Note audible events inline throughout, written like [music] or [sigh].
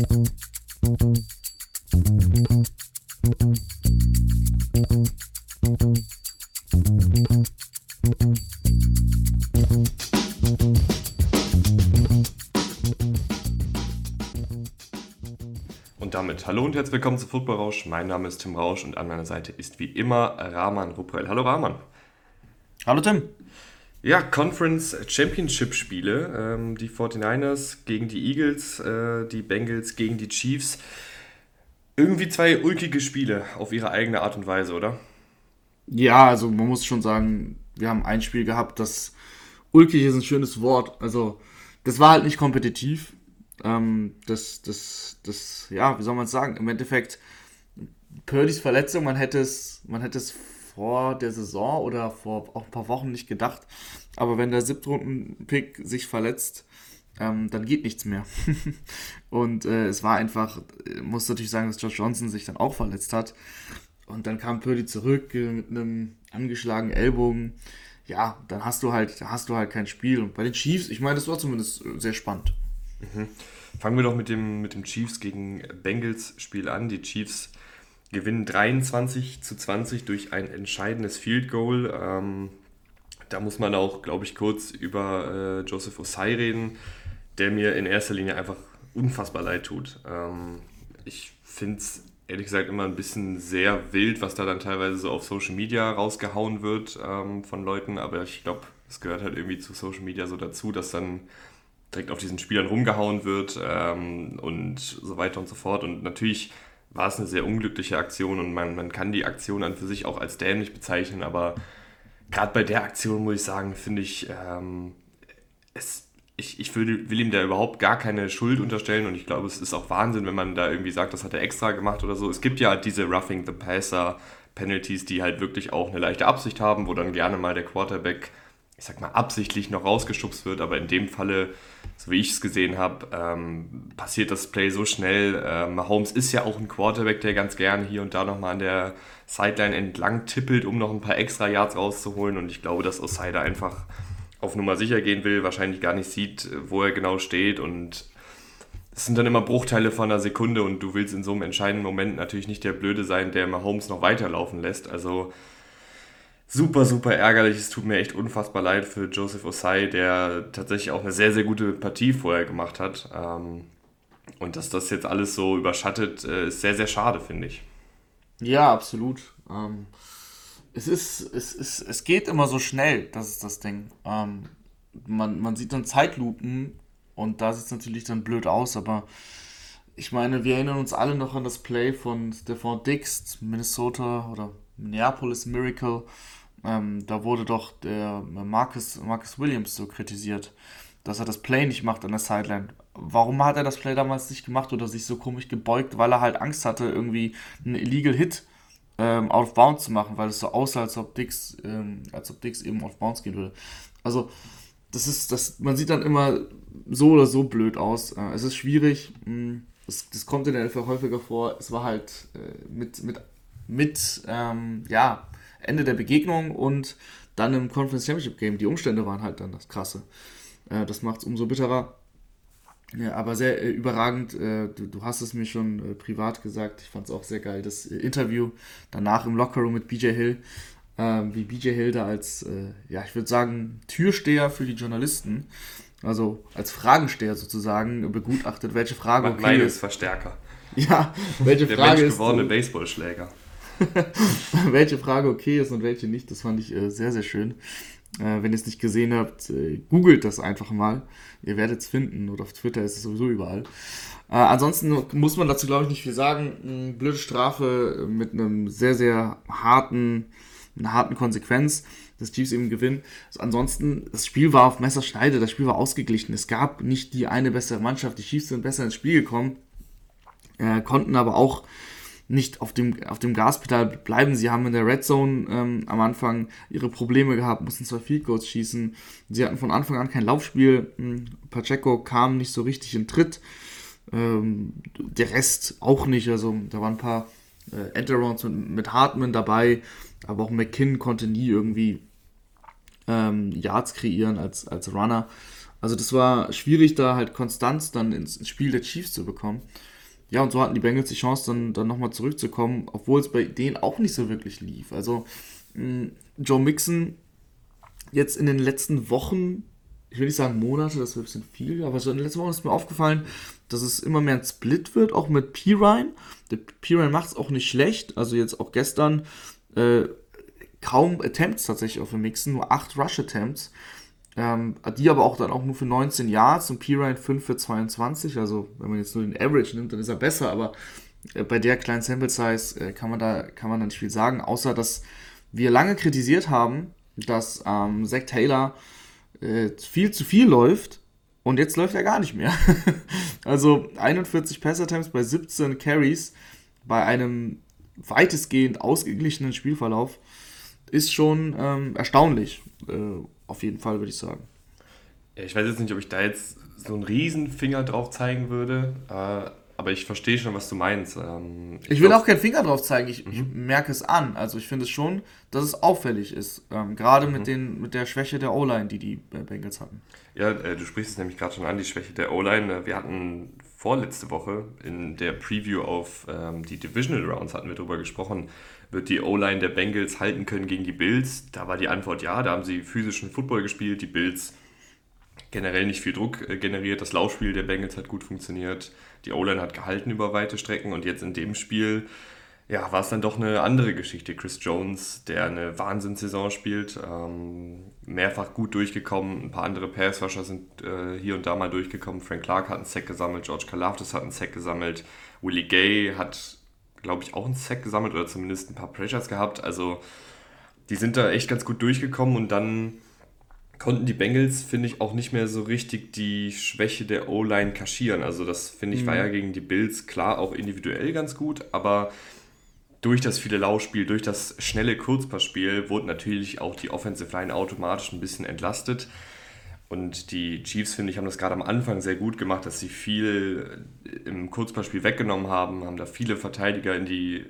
Und damit hallo und herzlich willkommen zu Football Rausch. Mein Name ist Tim Rausch und an meiner Seite ist wie immer Rahman Ruprell. Hallo Rahman. Hallo Tim. Ja, Conference Championship Spiele. Ähm, die 49ers gegen die Eagles, äh, die Bengals gegen die Chiefs. Irgendwie zwei ulkige Spiele auf ihre eigene Art und Weise, oder? Ja, also man muss schon sagen, wir haben ein Spiel gehabt, das ulkig ist ein schönes Wort. Also das war halt nicht kompetitiv. Ähm, das, das, das, ja, wie soll man es sagen? Im Endeffekt, Purdy's Verletzung, man hätte es, man hätte es vor der Saison oder vor auch ein paar Wochen nicht gedacht. Aber wenn der Siebtrunden-Pick sich verletzt, ähm, dann geht nichts mehr. [laughs] und äh, es war einfach, muss natürlich sagen, dass Josh Johnson sich dann auch verletzt hat. Und dann kam Purdy zurück äh, mit einem angeschlagenen Ellbogen. Ja, dann hast du halt, hast du halt kein Spiel. Und bei den Chiefs, ich meine, das war zumindest sehr spannend. Mhm. Fangen wir doch mit dem, mit dem Chiefs gegen Bengals Spiel an. Die Chiefs gewinnen 23 zu 20 durch ein entscheidendes Field Goal. Ähm, da muss man auch, glaube ich, kurz über äh, Joseph Osai reden, der mir in erster Linie einfach unfassbar leid tut. Ähm, ich finde es ehrlich gesagt immer ein bisschen sehr wild, was da dann teilweise so auf Social Media rausgehauen wird ähm, von Leuten, aber ich glaube, es gehört halt irgendwie zu Social Media so dazu, dass dann direkt auf diesen Spielern rumgehauen wird ähm, und so weiter und so fort. Und natürlich war es eine sehr unglückliche Aktion und man, man kann die Aktion an für sich auch als dämlich bezeichnen, aber gerade bei der Aktion muss ich sagen, finde ich, ähm, es, ich, ich will, will ihm da überhaupt gar keine Schuld unterstellen und ich glaube, es ist auch Wahnsinn, wenn man da irgendwie sagt, das hat er extra gemacht oder so. Es gibt ja halt diese Roughing the Passer Penalties, die halt wirklich auch eine leichte Absicht haben, wo dann gerne mal der Quarterback ich sag mal, absichtlich noch rausgeschubst wird, aber in dem Falle, so wie ich es gesehen habe, ähm, passiert das Play so schnell. Ähm, Mahomes ist ja auch ein Quarterback, der ganz gerne hier und da nochmal an der Sideline entlang tippelt, um noch ein paar extra Yards rauszuholen und ich glaube, dass Osai da einfach auf Nummer sicher gehen will, wahrscheinlich gar nicht sieht, wo er genau steht und es sind dann immer Bruchteile von einer Sekunde und du willst in so einem entscheidenden Moment natürlich nicht der Blöde sein, der Mahomes noch weiterlaufen lässt. Also super, super ärgerlich. Es tut mir echt unfassbar leid für Joseph Osai, der tatsächlich auch eine sehr, sehr gute Partie vorher gemacht hat. Ähm, und dass das jetzt alles so überschattet, äh, ist sehr, sehr schade, finde ich. Ja, absolut. Ähm, es ist, es ist, es geht immer so schnell, das ist das Ding. Ähm, man, man sieht dann Zeitlupen und da sieht es natürlich dann blöd aus, aber ich meine, wir erinnern uns alle noch an das Play von Stephon Dix, Minnesota oder Minneapolis Miracle, ähm, da wurde doch der Marcus, Marcus Williams so kritisiert, dass er das Play nicht macht an der Sideline. Warum hat er das Play damals nicht gemacht oder sich so komisch gebeugt? Weil er halt Angst hatte, irgendwie einen Illegal Hit ähm, out of bounds zu machen, weil es so aussah, als ob Dix, ähm, als ob Dix eben auf bounds gehen würde. Also, das ist, das, man sieht dann immer so oder so blöd aus. Äh, es ist schwierig. Hm, das, das kommt in der NFL häufiger vor. Es war halt äh, mit, mit, mit, ähm, ja, Ende der Begegnung und dann im Conference Championship Game. Die Umstände waren halt dann das Krasse. Äh, das macht es umso bitterer. Ja, aber sehr äh, überragend. Äh, du, du, hast es mir schon äh, privat gesagt. Ich fand es auch sehr geil. Das äh, Interview danach im Lockerroom mit BJ Hill. Ähm, wie BJ Hill da als, äh, ja, ich würde sagen, Türsteher für die Journalisten, also als Fragensteher sozusagen, begutachtet, welche Frage okay Meines Verstärker. Ja, welche Der Frage Mensch gewordene Baseballschläger. [laughs] welche Frage okay ist und welche nicht, das fand ich äh, sehr, sehr schön. Äh, wenn ihr es nicht gesehen habt, äh, googelt das einfach mal. Ihr werdet es finden oder auf Twitter ist es sowieso überall. Äh, ansonsten muss man dazu, glaube ich, nicht viel sagen. Eine blöde Strafe mit einem sehr, sehr harten, einer harten Konsequenz das Chiefs eben gewinnen. Also ansonsten, das Spiel war auf Messerschneide, das Spiel war ausgeglichen. Es gab nicht die eine bessere Mannschaft. Die Chiefs sind besser ins Spiel gekommen, äh, konnten aber auch nicht auf dem, auf dem Gaspedal bleiben. Sie haben in der Red Zone ähm, am Anfang ihre Probleme gehabt, mussten zwei Field Goals schießen. Sie hatten von Anfang an kein Laufspiel. Hm, Pacheco kam nicht so richtig in Tritt. Ähm, der Rest auch nicht. Also da waren ein paar äh, Enterrounds mit, mit Hartman dabei, aber auch McKinn konnte nie irgendwie ähm, Yards kreieren als, als Runner. Also das war schwierig, da halt Konstanz dann ins Spiel der Chiefs zu bekommen. Ja, und so hatten die Bengals die Chance, dann, dann nochmal zurückzukommen, obwohl es bei denen auch nicht so wirklich lief. Also mh, Joe Mixon jetzt in den letzten Wochen, ich will nicht sagen Monate, das wäre ein bisschen viel, aber so in den letzten Wochen ist mir aufgefallen, dass es immer mehr ein Split wird, auch mit Pirine. Der Pirine macht es auch nicht schlecht, also jetzt auch gestern äh, kaum Attempts tatsächlich auf dem Mixen, nur 8 Rush-Attempts. Ähm, die aber auch dann auch nur für 19 Yards und Pirine 5 für 22. Also wenn man jetzt nur den Average nimmt, dann ist er besser, aber äh, bei der kleinen Sample Size äh, kann man da kann man dann nicht viel sagen, außer dass wir lange kritisiert haben, dass ähm, Zach Taylor äh, viel zu viel läuft und jetzt läuft er gar nicht mehr. [laughs] also 41 Pass-Attempts bei 17 Carries bei einem weitestgehend ausgeglichenen Spielverlauf ist schon ähm, erstaunlich. Äh, auf jeden Fall, würde ich sagen. Ja, ich weiß jetzt nicht, ob ich da jetzt so einen riesen Finger drauf zeigen würde, äh, aber ich verstehe schon, was du meinst. Ähm, ich, ich will auch keinen Finger drauf zeigen, ich, mhm. ich merke es an. Also ich finde es schon, dass es auffällig ist, ähm, gerade mhm. mit, mit der Schwäche der O-Line, die die Bengals hatten. Ja, äh, du sprichst es nämlich gerade schon an, die Schwäche der O-Line. Äh, wir hatten vorletzte Woche in der Preview auf ähm, die Divisional Rounds hatten wir darüber gesprochen, wird die O-Line der Bengals halten können gegen die Bills? Da war die Antwort ja, da haben sie physischen Football gespielt, die Bills generell nicht viel Druck äh, generiert, das Laufspiel der Bengals hat gut funktioniert, die O-Line hat gehalten über weite Strecken und jetzt in dem Spiel ja, war es dann doch eine andere Geschichte. Chris Jones, der eine Wahnsinnssaison spielt, ähm, mehrfach gut durchgekommen. Ein paar andere Passrusher sind äh, hier und da mal durchgekommen. Frank Clark hat einen Sack gesammelt, George Kalafdis hat einen Sack gesammelt, Willie Gay hat glaube ich, auch einen Sack gesammelt oder zumindest ein paar Pressures gehabt. Also die sind da echt ganz gut durchgekommen und dann konnten die Bengals, finde ich, auch nicht mehr so richtig die Schwäche der O-Line kaschieren. Also das, finde ich, mhm. war ja gegen die Bills klar auch individuell ganz gut, aber durch das viele Laufspiel, durch das schnelle Kurzpassspiel wurde natürlich auch die Offensive Line automatisch ein bisschen entlastet. Und die Chiefs, finde ich, haben das gerade am Anfang sehr gut gemacht, dass sie viel im Kurzpassspiel weggenommen haben, haben da viele Verteidiger in die,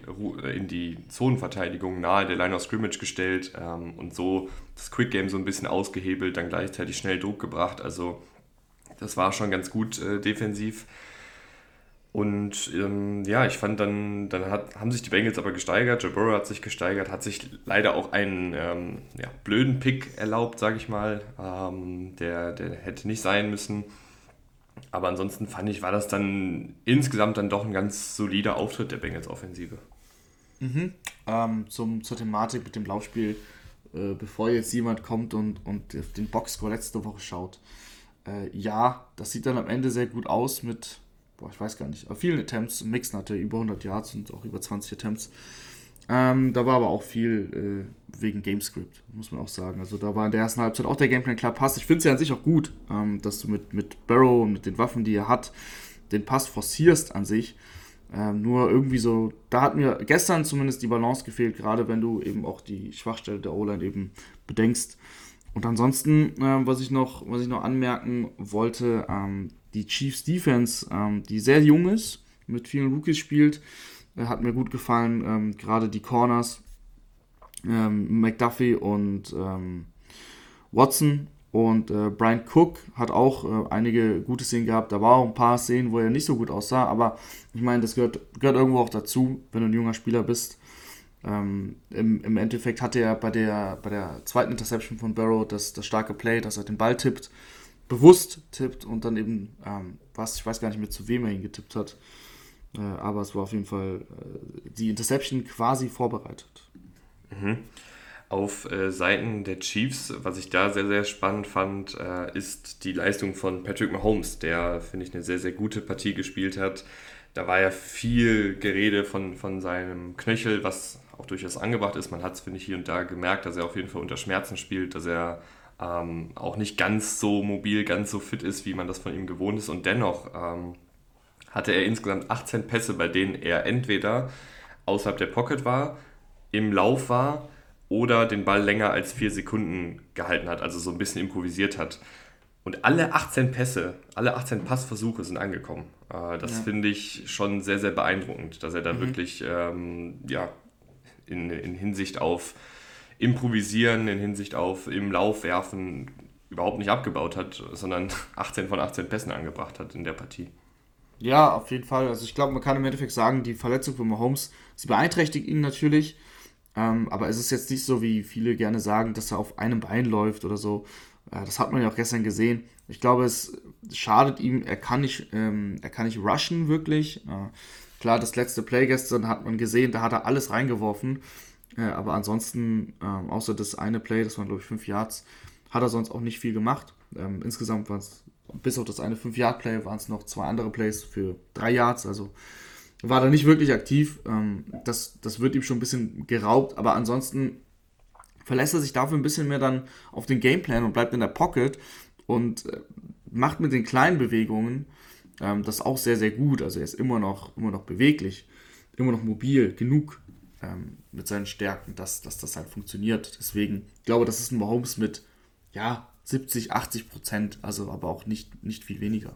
in die Zonenverteidigung nahe der Line of Scrimmage gestellt ähm, und so das Quick Game so ein bisschen ausgehebelt, dann gleichzeitig schnell Druck gebracht. Also das war schon ganz gut äh, defensiv. Und ähm, ja, ich fand dann, dann hat, haben sich die Bengals aber gesteigert, Joe Burrow hat sich gesteigert, hat sich leider auch einen ähm, ja, blöden Pick erlaubt, sage ich mal, ähm, der, der hätte nicht sein müssen. Aber ansonsten fand ich, war das dann insgesamt dann doch ein ganz solider Auftritt der Bengals Offensive. Mhm. Ähm, zum, zur Thematik mit dem Laufspiel, äh, bevor jetzt jemand kommt und, und den Boxscore letzte Woche schaut. Äh, ja, das sieht dann am Ende sehr gut aus mit boah, ich weiß gar nicht, vielen Attempts. Mixen hatte über 100 Yards und auch über 20 Attempts. Ähm, da war aber auch viel äh, wegen Gamescript, muss man auch sagen. Also da war in der ersten Halbzeit auch der Gameplan klar passt. Ich finde es ja an sich auch gut, ähm, dass du mit, mit Barrow und mit den Waffen, die er hat, den Pass forcierst an sich. Ähm, nur irgendwie so, da hat mir gestern zumindest die Balance gefehlt, gerade wenn du eben auch die Schwachstelle der O-Line eben bedenkst. Und ansonsten, äh, was, ich noch, was ich noch anmerken wollte, ähm, die Chiefs Defense, ähm, die sehr jung ist, mit vielen Rookies spielt, äh, hat mir gut gefallen. Ähm, Gerade die Corners, ähm, McDuffie und ähm, Watson und äh, Brian Cook hat auch äh, einige gute Szenen gehabt. Da war auch ein paar Szenen, wo er nicht so gut aussah, aber ich meine, das gehört, gehört irgendwo auch dazu, wenn du ein junger Spieler bist. Ähm, im, Im Endeffekt hatte er bei der, bei der zweiten Interception von Barrow das, das starke Play, dass er den Ball tippt bewusst tippt und dann eben, ähm, was, ich weiß gar nicht mehr, zu wem er ihn getippt hat. Äh, aber es war auf jeden Fall äh, die Interception quasi vorbereitet. Mhm. Auf äh, Seiten der Chiefs, was ich da sehr, sehr spannend fand, äh, ist die Leistung von Patrick Mahomes, der, finde ich, eine sehr, sehr gute Partie gespielt hat. Da war ja viel Gerede von, von seinem Knöchel, was auch durchaus angebracht ist. Man hat es, finde ich, hier und da gemerkt, dass er auf jeden Fall unter Schmerzen spielt, dass er ähm, auch nicht ganz so mobil, ganz so fit ist, wie man das von ihm gewohnt ist. Und dennoch ähm, hatte er insgesamt 18 Pässe, bei denen er entweder außerhalb der Pocket war, im Lauf war oder den Ball länger als vier Sekunden gehalten hat, also so ein bisschen improvisiert hat. Und alle 18 Pässe, alle 18 Passversuche sind angekommen. Äh, das ja. finde ich schon sehr, sehr beeindruckend, dass er da mhm. wirklich ähm, ja, in, in Hinsicht auf improvisieren in Hinsicht auf im Lauf werfen überhaupt nicht abgebaut hat, sondern [laughs] 18 von 18 Pässen angebracht hat in der Partie. Ja, auf jeden Fall. Also ich glaube, man kann im Endeffekt sagen, die Verletzung von Mahomes, sie beeinträchtigt ihn natürlich. Ähm, aber es ist jetzt nicht so, wie viele gerne sagen, dass er auf einem Bein läuft oder so. Äh, das hat man ja auch gestern gesehen. Ich glaube, es schadet ihm, er kann nicht, ähm, er kann nicht rushen wirklich. Äh, klar, das letzte Play gestern hat man gesehen, da hat er alles reingeworfen. Äh, aber ansonsten, ähm, außer das eine Play, das waren glaube ich fünf Yards, hat er sonst auch nicht viel gemacht. Ähm, insgesamt waren es bis auf das eine 5-Yard-Play waren es noch zwei andere Plays für 3 Yards, also war da nicht wirklich aktiv. Ähm, das, das wird ihm schon ein bisschen geraubt, aber ansonsten verlässt er sich dafür ein bisschen mehr dann auf den Gameplan und bleibt in der Pocket und äh, macht mit den kleinen Bewegungen ähm, das auch sehr, sehr gut. Also er ist immer noch, immer noch beweglich, immer noch mobil, genug ähm, mit seinen Stärken, dass, dass das halt funktioniert. Deswegen, ich glaube, das ist ein Mahomes mit, ja, 70, 80 Prozent, also aber auch nicht, nicht viel weniger.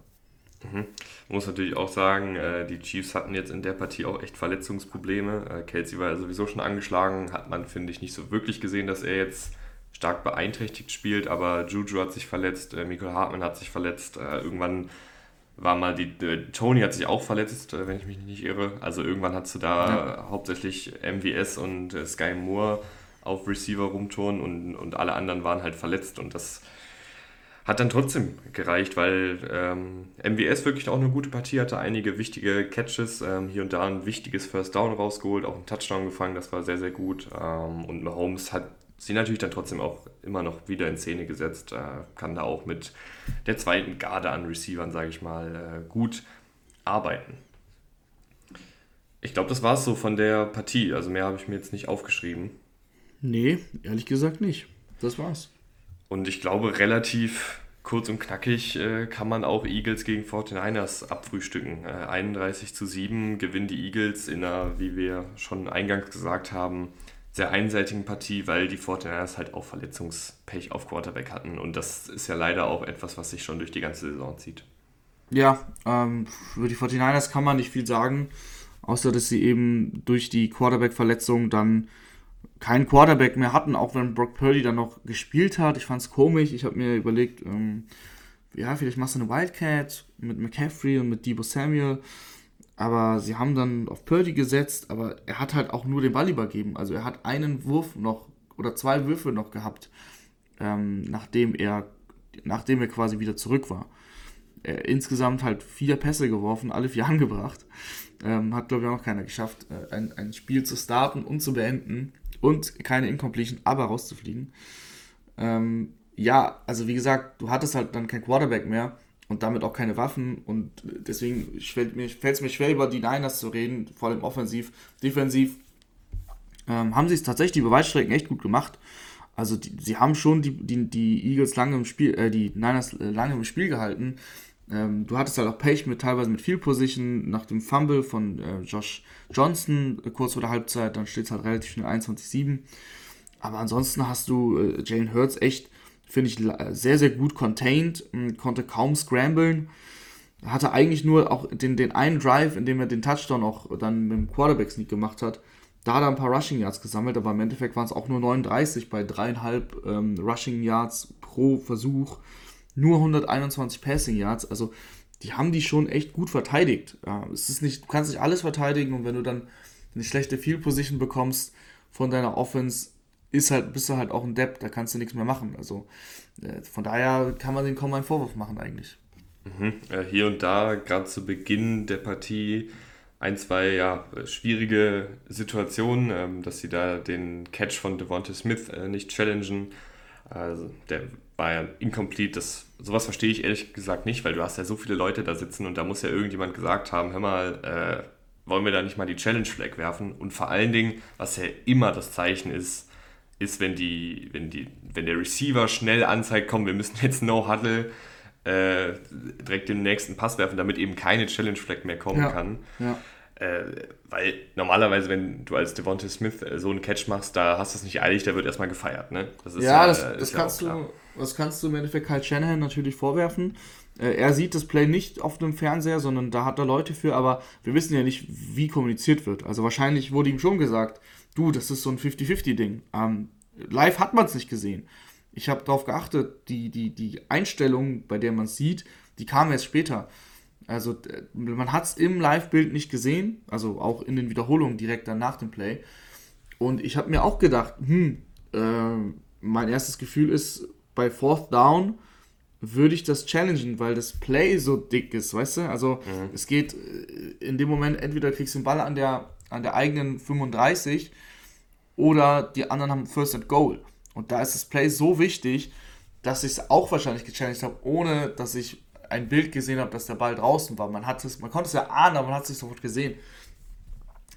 Mhm. Muss natürlich auch sagen, äh, die Chiefs hatten jetzt in der Partie auch echt Verletzungsprobleme. Äh, Kelsey war ja sowieso schon angeschlagen, hat man, finde ich, nicht so wirklich gesehen, dass er jetzt stark beeinträchtigt spielt, aber Juju hat sich verletzt, äh, Michael Hartmann hat sich verletzt, äh, irgendwann war mal die, äh, Tony hat sich auch verletzt, äh, wenn ich mich nicht irre. Also irgendwann hast du da ja. hauptsächlich MWS und äh, Sky Moore auf Receiver rumtouren und, und alle anderen waren halt verletzt und das hat dann trotzdem gereicht, weil ähm, MWS wirklich auch eine gute Partie hatte, einige wichtige Catches, ähm, hier und da ein wichtiges First Down rausgeholt, auch einen Touchdown gefangen, das war sehr, sehr gut. Ähm, und Mahomes hat sie natürlich dann trotzdem auch immer noch wieder in Szene gesetzt, äh, kann da auch mit der zweiten Garde an Receivern, sage ich mal, äh, gut arbeiten. Ich glaube, das war es so von der Partie, also mehr habe ich mir jetzt nicht aufgeschrieben. Nee, ehrlich gesagt nicht. Das war's. Und ich glaube, relativ kurz und knackig äh, kann man auch Eagles gegen 49ers abfrühstücken. Äh, 31 zu 7 gewinnen die Eagles in einer, wie wir schon eingangs gesagt haben, sehr einseitigen Partie, weil die 49ers halt auch Verletzungspech auf Quarterback hatten. Und das ist ja leider auch etwas, was sich schon durch die ganze Saison zieht. Ja, ähm, über die 49ers kann man nicht viel sagen, außer dass sie eben durch die Quarterback-Verletzung dann keinen Quarterback mehr hatten, auch wenn Brock Purdy dann noch gespielt hat. Ich fand es komisch. Ich habe mir überlegt, ähm, ja, vielleicht machst du eine Wildcat mit McCaffrey und mit Debo Samuel. Aber sie haben dann auf Purdy gesetzt, aber er hat halt auch nur den Ball übergeben. Also er hat einen Wurf noch oder zwei Würfe noch gehabt, ähm, nachdem er nachdem er quasi wieder zurück war. Er, insgesamt halt vier Pässe geworfen, alle vier [laughs] angebracht. Ähm, hat, glaube ich, auch noch keiner geschafft, äh, ein, ein Spiel zu starten und zu beenden und keine Incompletion, aber rauszufliegen. Ähm, ja, also wie gesagt, du hattest halt dann kein Quarterback mehr und damit auch keine Waffen und deswegen fällt es mir schwer, über die Niners zu reden, vor allem offensiv. Defensiv ähm, haben sie es tatsächlich die Beweisstrecken echt gut gemacht. Also die, sie haben schon die, die, die Eagles lange im Spiel, äh, die Niners äh, lange im Spiel gehalten. Ähm, du hattest halt auch Pech mit teilweise mit Field Position nach dem Fumble von äh, Josh Johnson äh, kurz vor der Halbzeit, dann steht es halt relativ schnell 21-7. Aber ansonsten hast du äh, Jalen Hurts echt, finde ich, sehr, sehr gut contained, konnte kaum scramblen. Hatte eigentlich nur auch den, den einen Drive, in dem er den Touchdown auch dann mit dem Quarterback-Sneak gemacht hat. Da hat er ein paar Rushing Yards gesammelt, aber im Endeffekt waren es auch nur 39 bei dreieinhalb ähm, Rushing Yards pro Versuch nur 121 Passing Yards. Also die haben die schon echt gut verteidigt. Ja, es ist nicht, du kannst nicht alles verteidigen und wenn du dann eine schlechte Field Position bekommst von deiner Offense, ist halt, bist du halt auch ein Depp, da kannst du nichts mehr machen. Also äh, von daher kann man denen kaum einen Vorwurf machen eigentlich. Mhm. Äh, hier und da, gerade zu Beginn der Partie, ein, zwei ja, schwierige Situationen, ähm, dass sie da den Catch von Devonta Smith äh, nicht challengen. Also der war ja incomplete. Das, sowas verstehe ich ehrlich gesagt nicht, weil du hast ja so viele Leute da sitzen und da muss ja irgendjemand gesagt haben, hör mal, äh, wollen wir da nicht mal die Challenge Flag werfen? Und vor allen Dingen, was ja immer das Zeichen ist, ist, wenn, die, wenn, die, wenn der Receiver schnell anzeigt, komm, wir müssen jetzt No Huddle äh, direkt den nächsten Pass werfen, damit eben keine Challenge Flag mehr kommen ja, kann. Ja. Äh, weil normalerweise, wenn du als Devonta Smith äh, so einen Catch machst, da hast du es nicht eilig, der wird erstmal gefeiert. Ne? Das ja, ja, das, das kannst du, das kannst du im Endeffekt Kyle Shanahan natürlich vorwerfen. Äh, er sieht das Play nicht auf dem Fernseher, sondern da hat er Leute für, aber wir wissen ja nicht, wie kommuniziert wird. Also wahrscheinlich wurde ihm schon gesagt, du, das ist so ein 50-50-Ding. Ähm, live hat man es nicht gesehen. Ich habe darauf geachtet, die, die, die Einstellung, bei der man sieht, die kam erst später. Also man hat es im Live-Bild nicht gesehen, also auch in den Wiederholungen direkt dann nach dem Play. Und ich habe mir auch gedacht, hm, äh, mein erstes Gefühl ist, bei Fourth Down würde ich das challengen, weil das Play so dick ist, weißt du? Also mhm. es geht äh, in dem Moment, entweder kriegst du den Ball an der, an der eigenen 35 oder die anderen haben First and Goal. Und da ist das Play so wichtig, dass ich es auch wahrscheinlich gechallenged habe, ohne dass ich ein Bild gesehen habe, dass der Ball draußen war. Man, hat es, man konnte es ja ahnen, aber man hat es nicht sofort gesehen.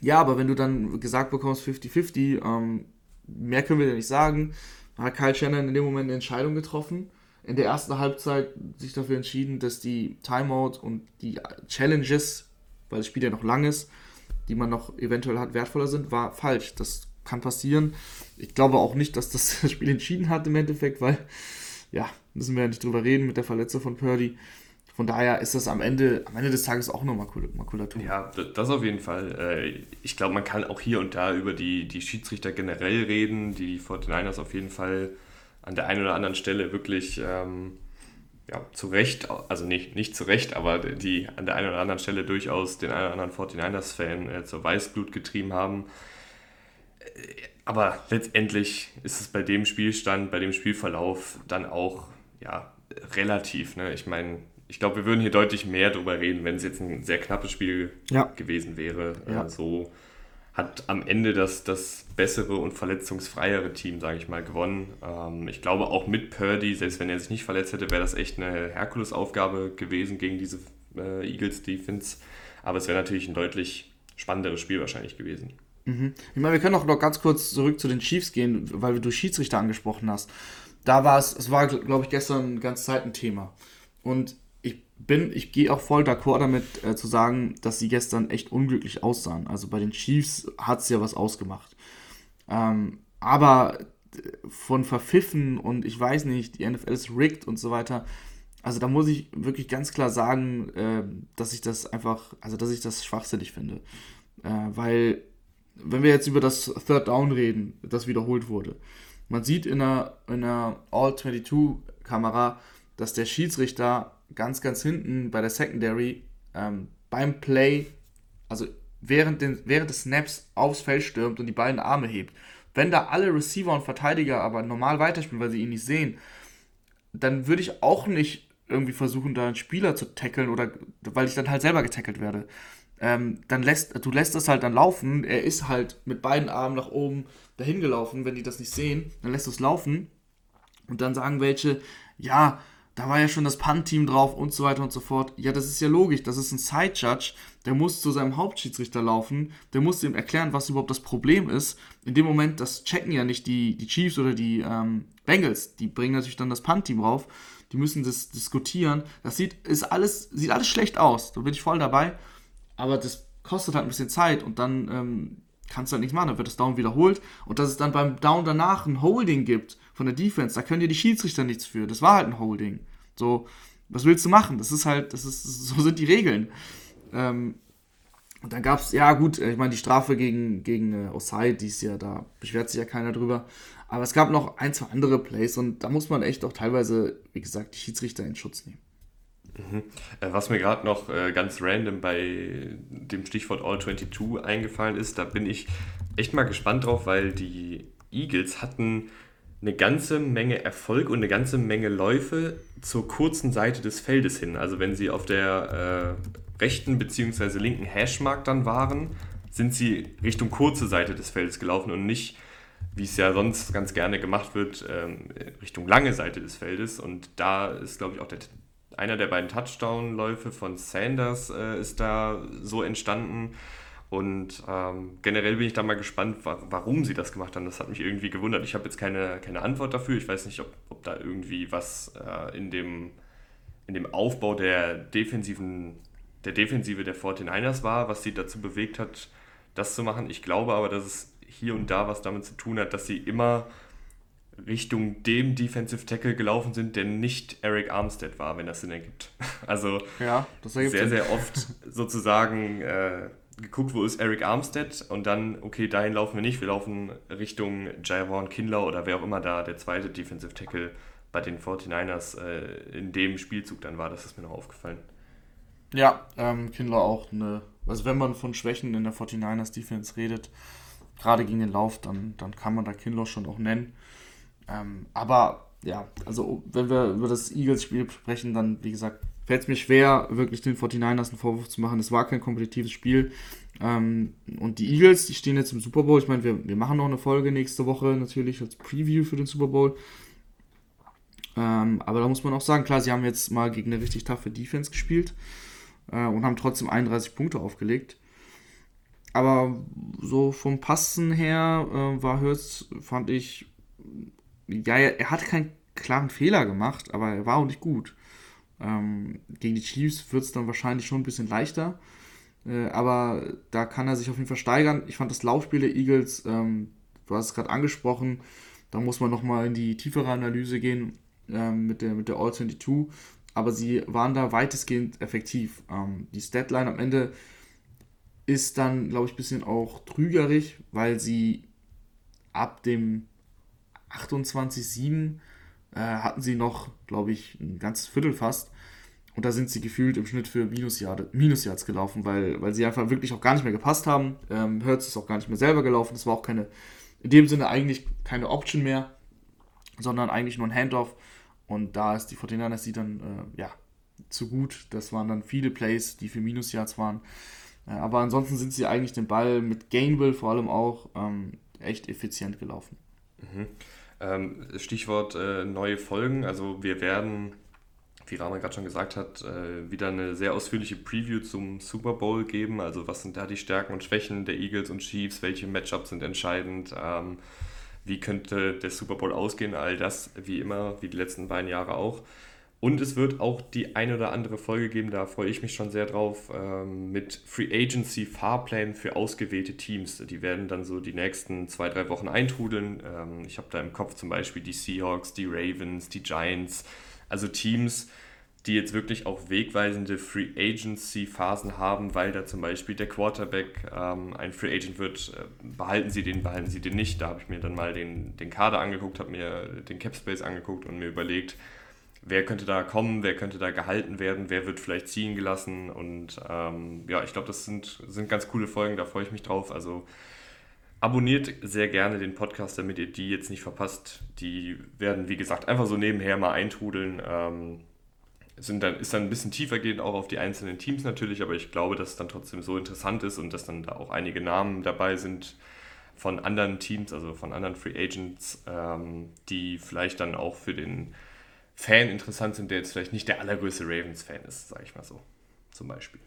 Ja, aber wenn du dann gesagt bekommst 50-50, ähm, mehr können wir dir nicht sagen, hat Kyle Shannon in dem Moment eine Entscheidung getroffen. In der ersten Halbzeit sich dafür entschieden, dass die Timeout und die Challenges, weil das Spiel ja noch lang ist, die man noch eventuell hat, wertvoller sind, war falsch. Das kann passieren. Ich glaube auch nicht, dass [laughs] das, Spiel entschieden hat im Endeffekt, weil, ja, müssen wir ja nicht drüber reden mit der Verletzung von Purdy. Von daher ist das am Ende, am Ende des Tages auch nur Makulatur. Ja, das auf jeden Fall. Äh, ich glaube, man kann auch hier und da über die, die Schiedsrichter generell reden, die 49ers auf jeden Fall an der einen oder anderen Stelle wirklich ähm, ja, zu Recht, also nicht, nicht zu Recht, aber die an der einen oder anderen Stelle durchaus den einen oder anderen 49ers-Fan äh, zur Weißblut getrieben haben. Äh, aber letztendlich ist es bei dem Spielstand, bei dem Spielverlauf dann auch ja, relativ. Ne? Ich meine, ich glaube, wir würden hier deutlich mehr drüber reden, wenn es jetzt ein sehr knappes Spiel ja. gewesen wäre. Ja. Äh, so hat am Ende das, das bessere und verletzungsfreiere Team, sage ich mal, gewonnen. Ähm, ich glaube auch mit Purdy, selbst wenn er sich nicht verletzt hätte, wäre das echt eine Herkulesaufgabe gewesen gegen diese äh, Eagles Defense. Aber es wäre natürlich ein deutlich spannenderes Spiel wahrscheinlich gewesen. Mhm. Ich meine, wir können auch noch ganz kurz zurück zu den Chiefs gehen, weil du Schiedsrichter angesprochen hast. Da war es, es war, glaube ich, gestern ganz Zeit ein Thema. Und bin, ich gehe auch voll d'accord damit äh, zu sagen, dass sie gestern echt unglücklich aussahen. Also bei den Chiefs hat es ja was ausgemacht. Ähm, aber von Verpfiffen und ich weiß nicht, die NFL ist rigged und so weiter. Also da muss ich wirklich ganz klar sagen, äh, dass ich das einfach, also dass ich das schwachsinnig finde. Äh, weil, wenn wir jetzt über das Third Down reden, das wiederholt wurde, man sieht in einer, in einer All-22-Kamera, dass der Schiedsrichter ganz, ganz hinten bei der Secondary ähm, beim Play, also während, den, während des Snaps aufs Feld stürmt und die beiden Arme hebt. Wenn da alle Receiver und Verteidiger aber normal weiterspielen, weil sie ihn nicht sehen, dann würde ich auch nicht irgendwie versuchen, da einen Spieler zu tackeln oder weil ich dann halt selber getackelt werde. Ähm, dann lässt, du lässt es halt dann laufen. Er ist halt mit beiden Armen nach oben dahin gelaufen. Wenn die das nicht sehen, dann lässt du es laufen. Und dann sagen welche, ja, da war ja schon das Punt-Team drauf und so weiter und so fort. Ja, das ist ja logisch. Das ist ein Side-Judge, der muss zu seinem Hauptschiedsrichter laufen, der muss ihm erklären, was überhaupt das Problem ist. In dem Moment, das checken ja nicht die, die Chiefs oder die ähm, Bengals. Die bringen natürlich dann das Punt-Team rauf. Die müssen das diskutieren. Das sieht, ist alles, sieht alles schlecht aus. Da bin ich voll dabei. Aber das kostet halt ein bisschen Zeit und dann ähm, kannst du halt nichts machen. Dann wird das Down wiederholt. Und dass es dann beim Down danach ein Holding gibt von der Defense, da können dir die Schiedsrichter nichts für. Das war halt ein Holding. So, was willst du machen? Das ist halt, das ist, [laughs] so sind die Regeln. Ähm, und dann gab es, ja gut, ich meine, die Strafe gegen, gegen äh, Osai, die ist ja, da beschwert sich ja keiner drüber. Aber es gab noch ein, zwei andere Plays und da muss man echt auch teilweise, wie gesagt, die Schiedsrichter in Schutz nehmen. Mhm. Äh, was mir gerade noch äh, ganz random bei dem Stichwort All 22 eingefallen ist, da bin ich echt mal gespannt drauf, weil die Eagles hatten eine ganze Menge Erfolg und eine ganze Menge Läufe zur kurzen Seite des Feldes hin. Also wenn sie auf der äh, rechten bzw. linken Hashmark dann waren, sind sie Richtung kurze Seite des Feldes gelaufen und nicht, wie es ja sonst ganz gerne gemacht wird, ähm, Richtung lange Seite des Feldes. Und da ist, glaube ich, auch der, einer der beiden Touchdown-Läufe von Sanders äh, ist da so entstanden. Und ähm, generell bin ich da mal gespannt, wa warum sie das gemacht haben. Das hat mich irgendwie gewundert. Ich habe jetzt keine, keine Antwort dafür. Ich weiß nicht, ob, ob da irgendwie was äh, in, dem, in dem Aufbau der defensiven der Defensive der 49ers war, was sie dazu bewegt hat, das zu machen. Ich glaube aber, dass es hier und da was damit zu tun hat, dass sie immer Richtung dem Defensive Tackle gelaufen sind, der nicht Eric Armstead war, wenn das Sinn ergibt. [laughs] Also ja, sehr, sehr oft [laughs] sozusagen äh, geguckt, wo ist Eric Armstead und dann, okay, dahin laufen wir nicht, wir laufen Richtung Javon Kindler oder wer auch immer da der zweite Defensive Tackle bei den 49ers äh, in dem Spielzug dann war. Das ist mir noch aufgefallen. Ja, ähm, Kindler auch eine, also wenn man von Schwächen in der 49ers Defense redet, gerade gegen den Lauf, dann, dann kann man da Kindler schon auch nennen. Ähm, aber ja, also wenn wir über das Eagles-Spiel sprechen, dann wie gesagt, fällt es mir schwer, wirklich den 49ers einen Vorwurf zu machen. Es war kein kompetitives Spiel. Ähm, und die Eagles, die stehen jetzt im Super Bowl. Ich meine, wir, wir machen noch eine Folge nächste Woche natürlich als Preview für den Super Bowl. Ähm, aber da muss man auch sagen, klar, sie haben jetzt mal gegen eine richtig taffe Defense gespielt äh, und haben trotzdem 31 Punkte aufgelegt. Aber so vom Passen her äh, war Hurts, fand ich, ja, er hat keinen klaren Fehler gemacht, aber er war auch nicht gut. Ähm, gegen die Chiefs wird es dann wahrscheinlich schon ein bisschen leichter. Äh, aber da kann er sich auf jeden Fall steigern. Ich fand das Laufspiel der Eagles, ähm, du hast es gerade angesprochen, da muss man nochmal in die tiefere Analyse gehen ähm, mit der, mit der All-22. Aber sie waren da weitestgehend effektiv. Ähm, die Statline am Ende ist dann, glaube ich, ein bisschen auch trügerig, weil sie ab dem 28-7 äh, hatten sie noch, glaube ich, ein ganzes Viertel fast. Und da sind sie gefühlt im Schnitt für Minusyards gelaufen, weil, weil sie einfach wirklich auch gar nicht mehr gepasst haben. Ähm, Hertz ist auch gar nicht mehr selber gelaufen. Das war auch keine, in dem Sinne eigentlich keine Option mehr, sondern eigentlich nur ein Handoff. Und da ist die 49ers die dann, äh, ja, zu gut. Das waren dann viele Plays, die für Minusyards waren. Äh, aber ansonsten sind sie eigentlich den Ball mit Gainwell vor allem auch ähm, echt effizient gelaufen. Mhm. Ähm, Stichwort äh, neue Folgen. Also wir werden, wie Rama gerade schon gesagt hat, äh, wieder eine sehr ausführliche Preview zum Super Bowl geben. Also was sind da die Stärken und Schwächen der Eagles und Chiefs? Welche Matchups sind entscheidend? Ähm, wie könnte der Super Bowl ausgehen? All das, wie immer, wie die letzten beiden Jahre auch. Und es wird auch die eine oder andere Folge geben, da freue ich mich schon sehr drauf, ähm, mit Free Agency Fahrplänen für ausgewählte Teams. Die werden dann so die nächsten zwei, drei Wochen eintrudeln. Ähm, ich habe da im Kopf zum Beispiel die Seahawks, die Ravens, die Giants, also Teams, die jetzt wirklich auch wegweisende Free Agency Phasen haben, weil da zum Beispiel der Quarterback ähm, ein Free Agent wird. Äh, behalten sie den, behalten sie den nicht. Da habe ich mir dann mal den, den Kader angeguckt, habe mir den Cap Space angeguckt und mir überlegt, wer könnte da kommen, wer könnte da gehalten werden, wer wird vielleicht ziehen gelassen. Und ähm, ja, ich glaube, das sind, sind ganz coole Folgen, da freue ich mich drauf. Also abonniert sehr gerne den Podcast, damit ihr die jetzt nicht verpasst. Die werden, wie gesagt, einfach so nebenher mal eintrudeln. Ähm, sind dann, ist dann ein bisschen tiefer gehend auch auf die einzelnen Teams natürlich, aber ich glaube, dass es dann trotzdem so interessant ist und dass dann da auch einige Namen dabei sind von anderen Teams, also von anderen Free Agents, ähm, die vielleicht dann auch für den Fan interessant sind, der jetzt vielleicht nicht der allergrößte Ravens-Fan ist, sage ich mal so. Zum Beispiel.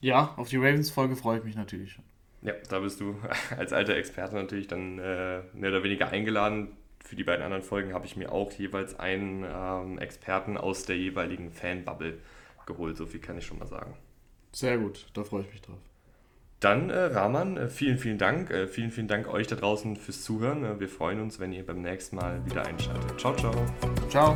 Ja, auf die Ravens-Folge freue ich mich natürlich schon. Ja, da bist du [laughs] als alter Experte natürlich dann äh, mehr oder weniger eingeladen. Für die beiden anderen Folgen habe ich mir auch jeweils einen ähm, Experten aus der jeweiligen Fan-Bubble geholt. So viel kann ich schon mal sagen. Sehr gut, da freue ich mich drauf. Dann, äh, Rahman, äh, vielen, vielen Dank. Äh, vielen, vielen Dank euch da draußen fürs Zuhören. Äh, wir freuen uns, wenn ihr beim nächsten Mal wieder einschaltet. Ciao, ciao. Ciao.